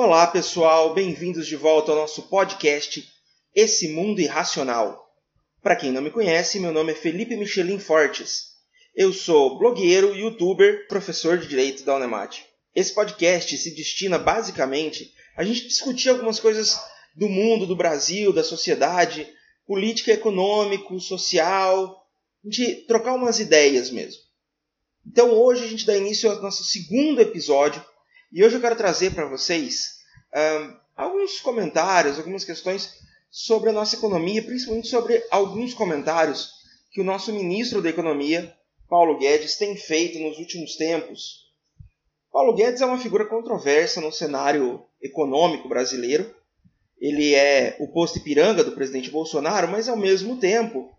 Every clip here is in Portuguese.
Olá, pessoal, bem-vindos de volta ao nosso podcast Esse Mundo Irracional. Para quem não me conhece, meu nome é Felipe Michelin Fortes. Eu sou blogueiro, youtuber, professor de direito da Unemate. Esse podcast se destina basicamente a gente discutir algumas coisas do mundo, do Brasil, da sociedade, política, econômico, social, gente trocar umas ideias mesmo. Então hoje a gente dá início ao nosso segundo episódio e hoje eu quero trazer para vocês um, alguns comentários, algumas questões sobre a nossa economia, principalmente sobre alguns comentários que o nosso ministro da Economia, Paulo Guedes, tem feito nos últimos tempos. Paulo Guedes é uma figura controversa no cenário econômico brasileiro. Ele é o posto Ipiranga do presidente Bolsonaro, mas ao mesmo tempo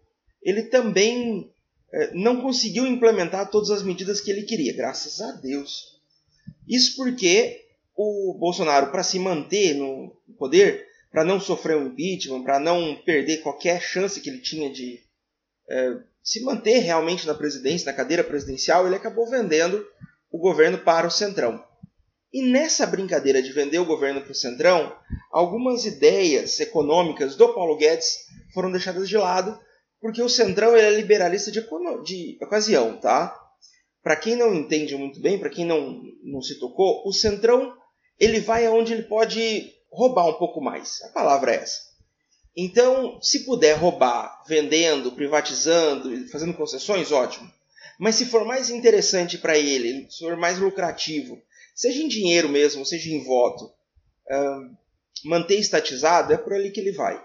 ele também eh, não conseguiu implementar todas as medidas que ele queria, graças a Deus. Isso porque o Bolsonaro, para se manter no poder, para não sofrer um impeachment, para não perder qualquer chance que ele tinha de é, se manter realmente na presidência, na cadeira presidencial, ele acabou vendendo o governo para o Centrão. E nessa brincadeira de vender o governo para o Centrão, algumas ideias econômicas do Paulo Guedes foram deixadas de lado, porque o Centrão ele é liberalista de, de ocasião, tá? Para quem não entende muito bem, para quem não, não se tocou, o Centrão ele vai aonde ele pode roubar um pouco mais. A palavra é essa. Então, se puder roubar vendendo, privatizando, fazendo concessões, ótimo. Mas se for mais interessante para ele, se for mais lucrativo, seja em dinheiro mesmo, seja em voto, manter estatizado, é por ali que ele vai.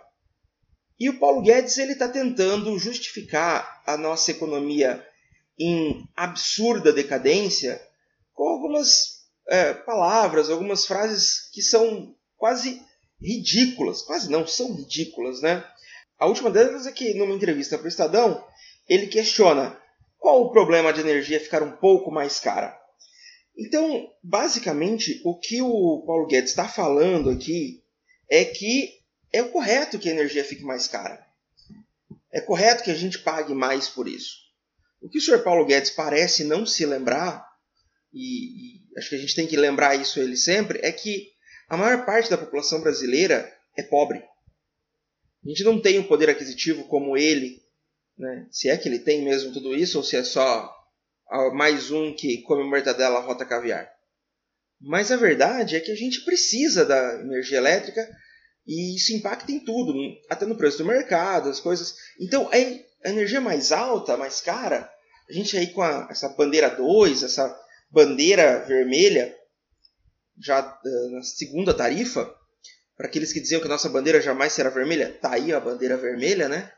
E o Paulo Guedes ele está tentando justificar a nossa economia em absurda decadência com algumas é, palavras, algumas frases que são quase ridículas. Quase não, são ridículas, né? A última delas é que, numa entrevista para o Estadão, ele questiona qual o problema de energia ficar um pouco mais cara. Então, basicamente, o que o Paulo Guedes está falando aqui é que é correto que a energia fique mais cara. É correto que a gente pague mais por isso. O que o senhor Paulo Guedes parece não se lembrar, e, e acho que a gente tem que lembrar isso ele sempre, é que a maior parte da população brasileira é pobre. A gente não tem um poder aquisitivo como ele, né? se é que ele tem mesmo tudo isso, ou se é só mais um que come mortadela rota caviar. Mas a verdade é que a gente precisa da energia elétrica e isso impacta em tudo, até no preço do mercado, as coisas. Então, a energia mais alta, mais cara, a gente aí com a, essa bandeira 2, essa bandeira vermelha, já uh, na segunda tarifa, para aqueles que diziam que nossa bandeira jamais será vermelha, tá aí a bandeira vermelha, né?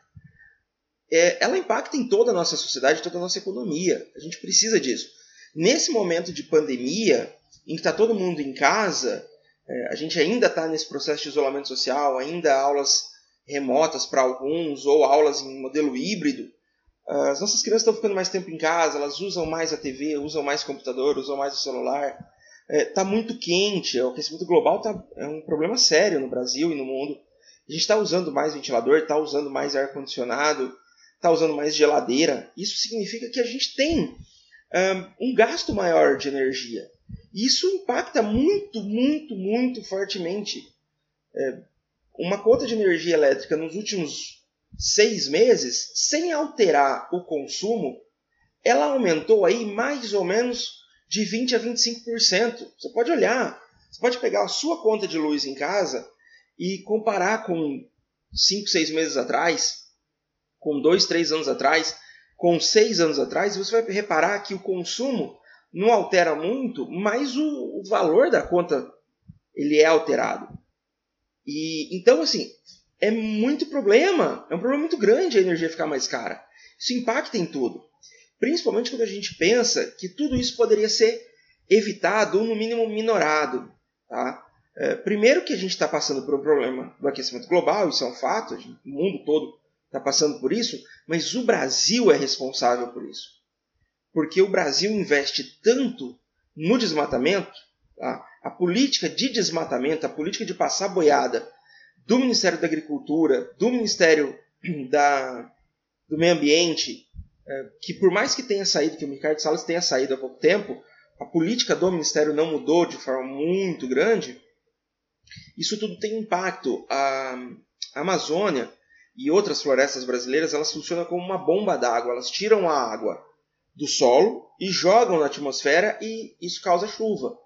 É, ela impacta em toda a nossa sociedade, toda a nossa economia. A gente precisa disso. Nesse momento de pandemia, em que está todo mundo em casa, é, a gente ainda está nesse processo de isolamento social, ainda aulas remotas para alguns, ou aulas em modelo híbrido. As nossas crianças estão ficando mais tempo em casa, elas usam mais a TV, usam mais computador, usam mais o celular. Está é, tá muito quente, o aquecimento global tá, é um problema sério no Brasil e no mundo. A gente está usando mais ventilador, está usando mais ar-condicionado, está usando mais geladeira. Isso significa que a gente tem um, um gasto maior de energia. Isso impacta muito, muito, muito fortemente. É, uma conta de energia elétrica nos últimos seis meses, sem alterar o consumo, ela aumentou aí mais ou menos de 20 a 25%. Você pode olhar, você pode pegar a sua conta de luz em casa e comparar com 5, 6 meses atrás, com 2, 3 anos atrás, com 6 anos atrás, você vai reparar que o consumo não altera muito, mas o, o valor da conta ele é alterado. E então assim, é muito problema. É um problema muito grande a energia ficar mais cara. Isso impacta em tudo. Principalmente quando a gente pensa que tudo isso poderia ser evitado ou, no mínimo, minorado. Tá? É, primeiro que a gente está passando por um problema do aquecimento global, isso é um fato, gente, o mundo todo está passando por isso, mas o Brasil é responsável por isso. Porque o Brasil investe tanto no desmatamento, tá? a política de desmatamento, a política de passar boiada do Ministério da Agricultura, do Ministério da, do Meio Ambiente, é, que por mais que tenha saído, que o Ricardo Salles tenha saído há pouco tempo, a política do Ministério não mudou de forma muito grande, Isso tudo tem impacto. A Amazônia e outras florestas brasileiras elas funcionam como uma bomba d'água. Elas tiram a água do solo e jogam na atmosfera e isso causa chuva.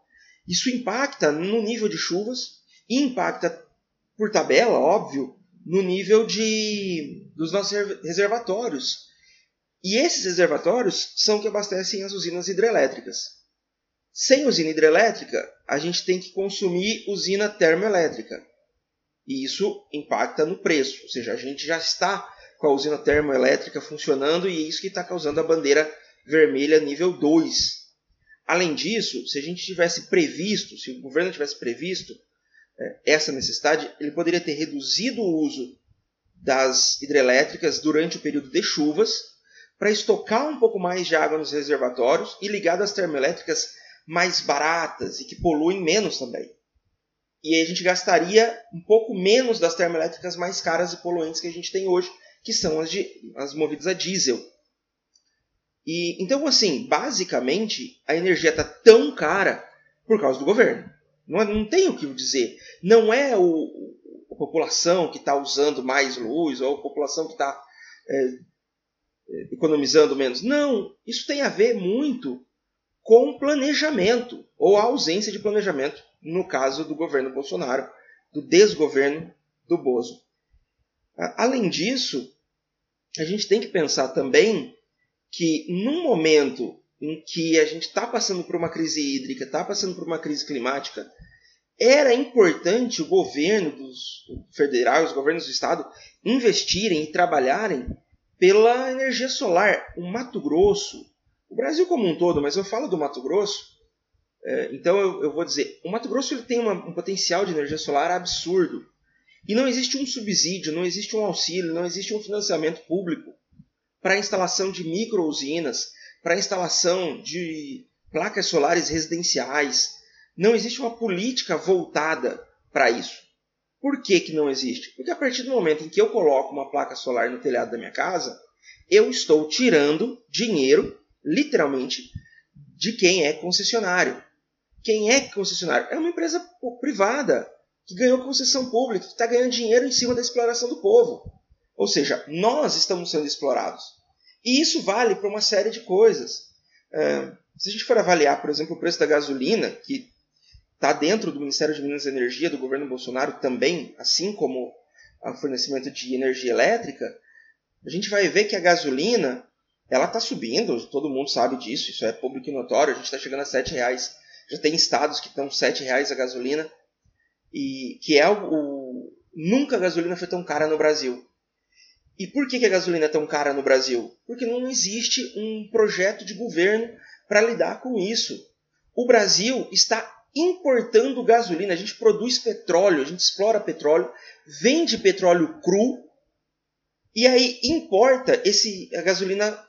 Isso impacta no nível de chuvas e impacta por tabela, óbvio, no nível de dos nossos reservatórios. E esses reservatórios são que abastecem as usinas hidrelétricas. Sem usina hidrelétrica, a gente tem que consumir usina termoelétrica. E isso impacta no preço, ou seja, a gente já está com a usina termoelétrica funcionando e é isso que está causando a bandeira vermelha nível 2. Além disso, se a gente tivesse previsto, se o governo tivesse previsto essa necessidade, ele poderia ter reduzido o uso das hidrelétricas durante o período de chuvas para estocar um pouco mais de água nos reservatórios e ligar as termoelétricas mais baratas e que poluem menos também. E aí a gente gastaria um pouco menos das termoelétricas mais caras e poluentes que a gente tem hoje, que são as, de, as movidas a diesel. E então assim, basicamente, a energia está tão cara por causa do governo. Não, não tem o que dizer. Não é o, a população que está usando mais luz ou a população que está é, é, economizando menos. Não, isso tem a ver muito com planejamento ou a ausência de planejamento no caso do governo Bolsonaro, do desgoverno do Bozo. Além disso, a gente tem que pensar também que num momento em que a gente está passando por uma crise hídrica, está passando por uma crise climática, era importante o governo dos federal, os governos do estado investirem e trabalharem pela energia solar. O Mato Grosso, o Brasil como um todo, mas eu falo do Mato Grosso, é, então eu, vou dizer, o Mato Grosso ele tem um potencial de energia solar absurdo. E não existe um subsídio, não existe um auxílio, não existe um financiamento público para a instalação de micro-usinas, para instalação de placas solares residenciais. Não existe uma política voltada para isso. Por que, que não existe? Porque a partir do momento em que eu coloco uma placa solar no telhado da minha casa, eu estou tirando dinheiro, literalmente, de quem é concessionário. Quem é concessionário? É uma empresa privada que ganhou concessão pública, que está ganhando dinheiro em cima da exploração do povo. Ou seja, nós estamos sendo explorados. E isso vale para uma série de coisas. É, se a gente for avaliar, por exemplo, o preço da gasolina, que está dentro do Ministério de Minas e Energia do governo Bolsonaro também, assim como o fornecimento de energia elétrica, a gente vai ver que a gasolina ela está subindo, todo mundo sabe disso, isso é público e notório, a gente está chegando a 7 reais já tem estados que estão R$ reais a gasolina. E que é o, o, Nunca a gasolina foi tão cara no Brasil. E por que, a gasolina é tão cara no Brasil? Porque não existe um projeto de governo para lidar com isso. O Brasil está importando gasolina, a gente produz petróleo, a gente explora petróleo, vende petróleo cru e aí importa esse a gasolina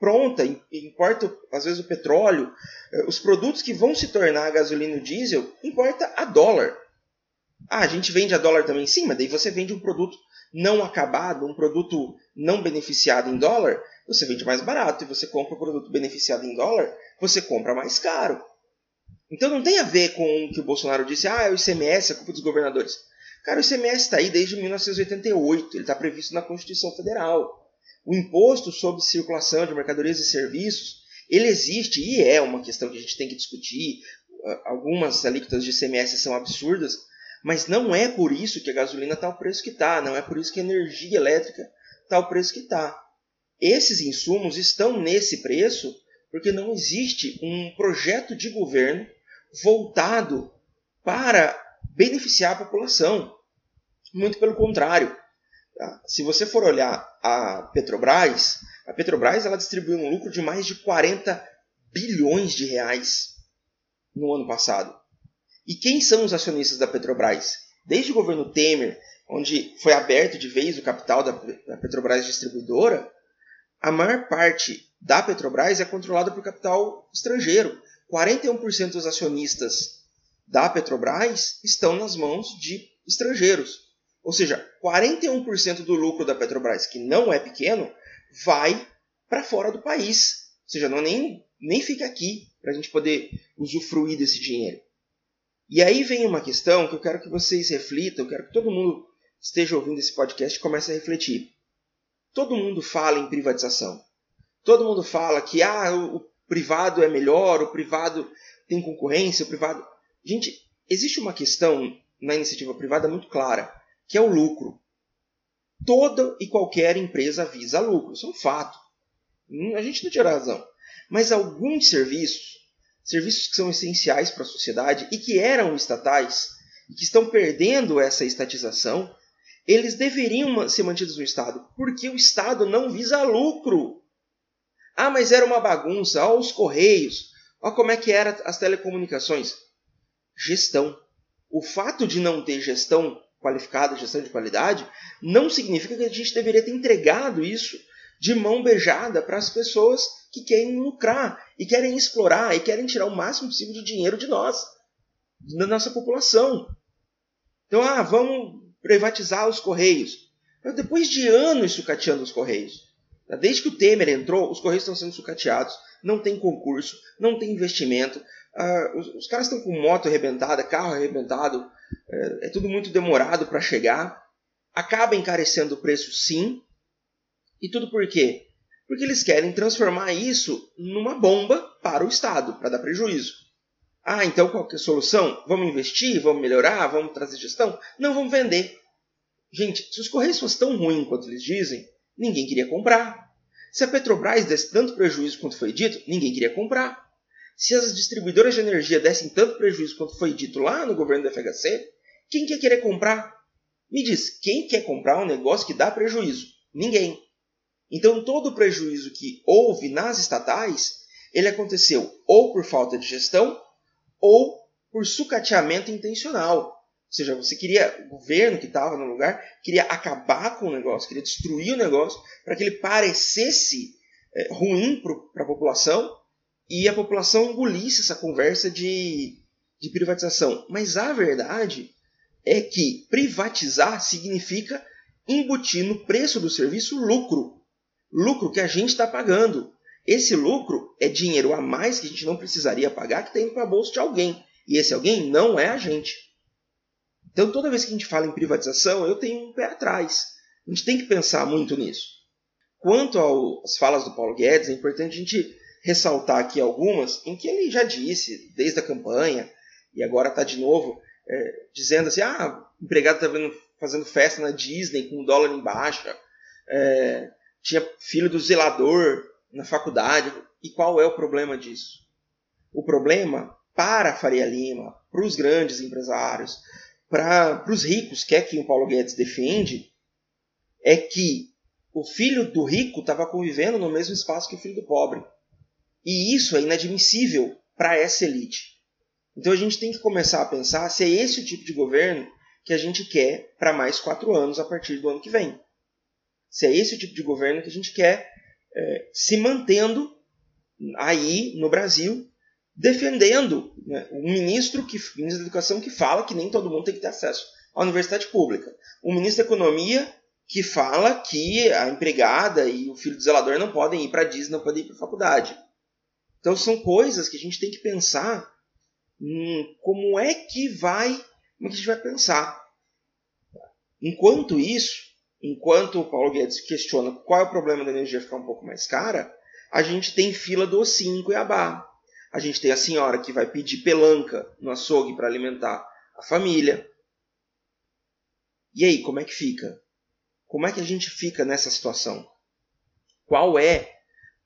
pronta, importa às vezes o petróleo, eh, os produtos que vão se tornar a gasolina e o diesel, importa a dólar. Ah, a gente vende a dólar também? Sim, mas daí você vende um produto não acabado, um produto não beneficiado em dólar, você vende mais barato. E você compra o produto beneficiado em dólar, você compra mais caro. Então não tem a ver com o que o Bolsonaro disse, ah, é o ICMS, é culpa dos governadores. Cara, o ICMS está aí desde 1988, ele está previsto na Constituição Federal. O imposto sobre circulação de mercadorias e serviços, ele existe e é uma questão que a gente tem que discutir. Algumas alíquotas de ICMS são absurdas, mas não é por isso que a gasolina está o preço que está, não é por isso que a energia elétrica está o preço que está. Esses insumos estão nesse preço porque não existe um projeto de governo voltado para beneficiar a população. Muito pelo contrário. Tá? Se você for olhar a Petrobras, a Petrobras ela distribuiu um lucro de mais de 40 bilhões de reais no ano passado. E quem são os acionistas da Petrobras? Desde o governo Temer, onde foi aberto de vez o capital da, Petrobras distribuidora, a maior parte da Petrobras é controlada por capital estrangeiro. 41% dos acionistas da Petrobras estão nas mãos de estrangeiros. Ou seja, 41% do lucro da Petrobras, que não é pequeno, vai para fora do país. Ou seja, não nem, nem fica aqui para a gente poder usufruir desse dinheiro. E aí vem uma questão que eu quero que vocês reflitam, eu quero que todo mundo esteja ouvindo esse podcast e comece a refletir. Todo mundo fala em privatização. Todo mundo fala que ah, o privado é melhor, o privado tem concorrência, o privado. Gente, existe uma questão na iniciativa privada muito clara, que é o lucro. Toda e qualquer empresa visa lucro, isso é um fato. A gente não tira razão. Mas alguns serviços, serviços que são essenciais para a sociedade e que eram estatais, e que estão perdendo essa estatização, eles deveriam ser mantidos no Estado, porque o Estado não visa lucro. Ah, mas era uma bagunça, olha os correios, olha como é que eram as telecomunicações. Gestão. O fato de não ter gestão qualificada, gestão de qualidade, não significa que a gente deveria ter entregado isso de mão beijada para as pessoas que querem lucrar e querem explorar e querem tirar o máximo possível de dinheiro de nós, da nossa população. Então, ah, vamos privatizar os Correios. Mas depois de anos sucateando os Correios, desde que o Temer entrou, os Correios estão sendo sucateados, não tem concurso, não tem investimento, uh, os, os, caras estão com moto arrebentada, carro arrebentado, é, é tudo muito demorado para chegar, acaba encarecendo o preço sim, e tudo por quê? Porque eles querem transformar isso numa bomba para o Estado, para dar prejuízo. Ah, então qual é a solução? Vamos investir? Vamos melhorar? Vamos trazer gestão? Não, vamos vender. Gente, se os Correios fossem tão ruins quanto eles dizem, ninguém queria comprar. Se a Petrobras desse tanto prejuízo quanto foi dito, ninguém queria comprar. Se as distribuidoras de energia dessem tanto prejuízo quanto foi dito lá no governo da FHC, quem quer querer comprar? Me diz, quem quer comprar um negócio que dá prejuízo? Ninguém. Então todo o prejuízo que houve nas estatais, ele aconteceu ou por falta de gestão ou por sucateamento intencional. Ou seja, você queria, o governo que estava no lugar, queria acabar com o negócio, queria destruir o negócio para que ele parecesse é, ruim para a população e a população engolisse essa conversa de, de privatização. Mas a verdade é que privatizar significa embutir no preço do serviço lucro lucro que a gente está pagando. Esse lucro é dinheiro a mais que a gente não precisaria pagar, que está indo para a bolsa de alguém. E esse alguém não é a gente. Então, toda vez que a gente fala em privatização, eu tenho um pé atrás. A gente tem que pensar muito nisso. Quanto às falas do Paulo Guedes, é importante a gente ressaltar aqui algumas em que ele já disse, desde a campanha, e agora está de novo, é, dizendo assim: ah, o empregado está fazendo festa na Disney com o dólar em baixa. É, tinha filho do zelador na faculdade. E qual é o problema disso? O problema para a Faria Lima, para os grandes empresários, para os ricos, que é quem o Paulo Guedes defende, é que o filho do rico estava convivendo no mesmo espaço que o filho do pobre. E isso é inadmissível para essa elite. Então a gente tem que começar a pensar se é esse o tipo de governo que a gente quer para mais quatro anos a partir do ano que vem se é esse o tipo de governo que a gente quer é, se mantendo aí no Brasil, defendendo né, um ministro, que, ministro da Educação que fala que nem todo mundo tem que ter acesso à universidade pública. Um ministro da Economia que fala que a empregada e o filho do zelador não podem ir para a Disney, não podem ir para a faculdade. Então são coisas que a gente tem que pensar hum, como é que vai, como é que a gente vai pensar. Enquanto isso, enquanto o Paulo Guedes questiona qual é o problema da energia ficar um pouco mais cara, a gente tem fila do ossinho em Cuiabá. A gente tem a senhora que vai pedir pelanca no açougue para alimentar a família. E aí, como é que fica? Como é que a gente fica nessa situação? Qual é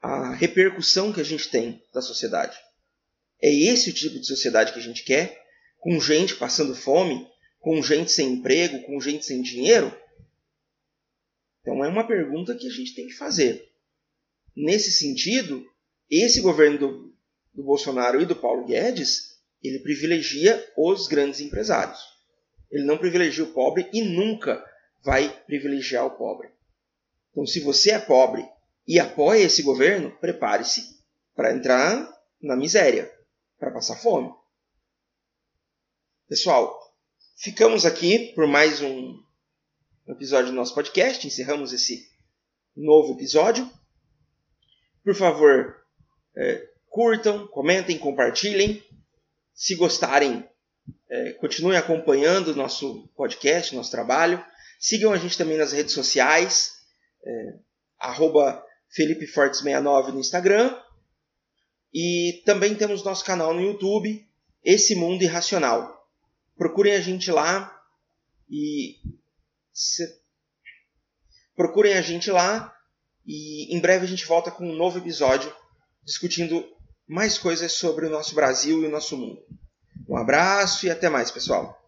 a repercussão que a gente tem da sociedade? É esse o tipo de sociedade que a gente quer? Com gente passando fome? Com gente sem emprego? Com gente sem dinheiro? Então é uma pergunta que a gente tem que fazer. Nesse sentido, esse governo do, do Bolsonaro e do Paulo Guedes, ele privilegia os grandes empresários. Ele não privilegia o pobre e nunca vai privilegiar o pobre. Então, se você é pobre e apoia esse governo, prepare-se para entrar na miséria, para passar fome. Pessoal, ficamos aqui por mais um episódio do nosso podcast. Encerramos esse novo episódio. Por favor, é, curtam, comentem, compartilhem. Se gostarem, É, continuem acompanhando o nosso podcast, nosso trabalho. Sigam a gente também nas redes sociais, é, arroba Felipe Fortes 69 no Instagram. E também temos nosso canal no YouTube, Esse Mundo Irracional. Procurem a gente lá e se... procurem a gente lá e em breve a gente volta com um novo episódio discutindo mais coisas sobre o nosso Brasil e o nosso mundo. Um abraço e até mais, pessoal.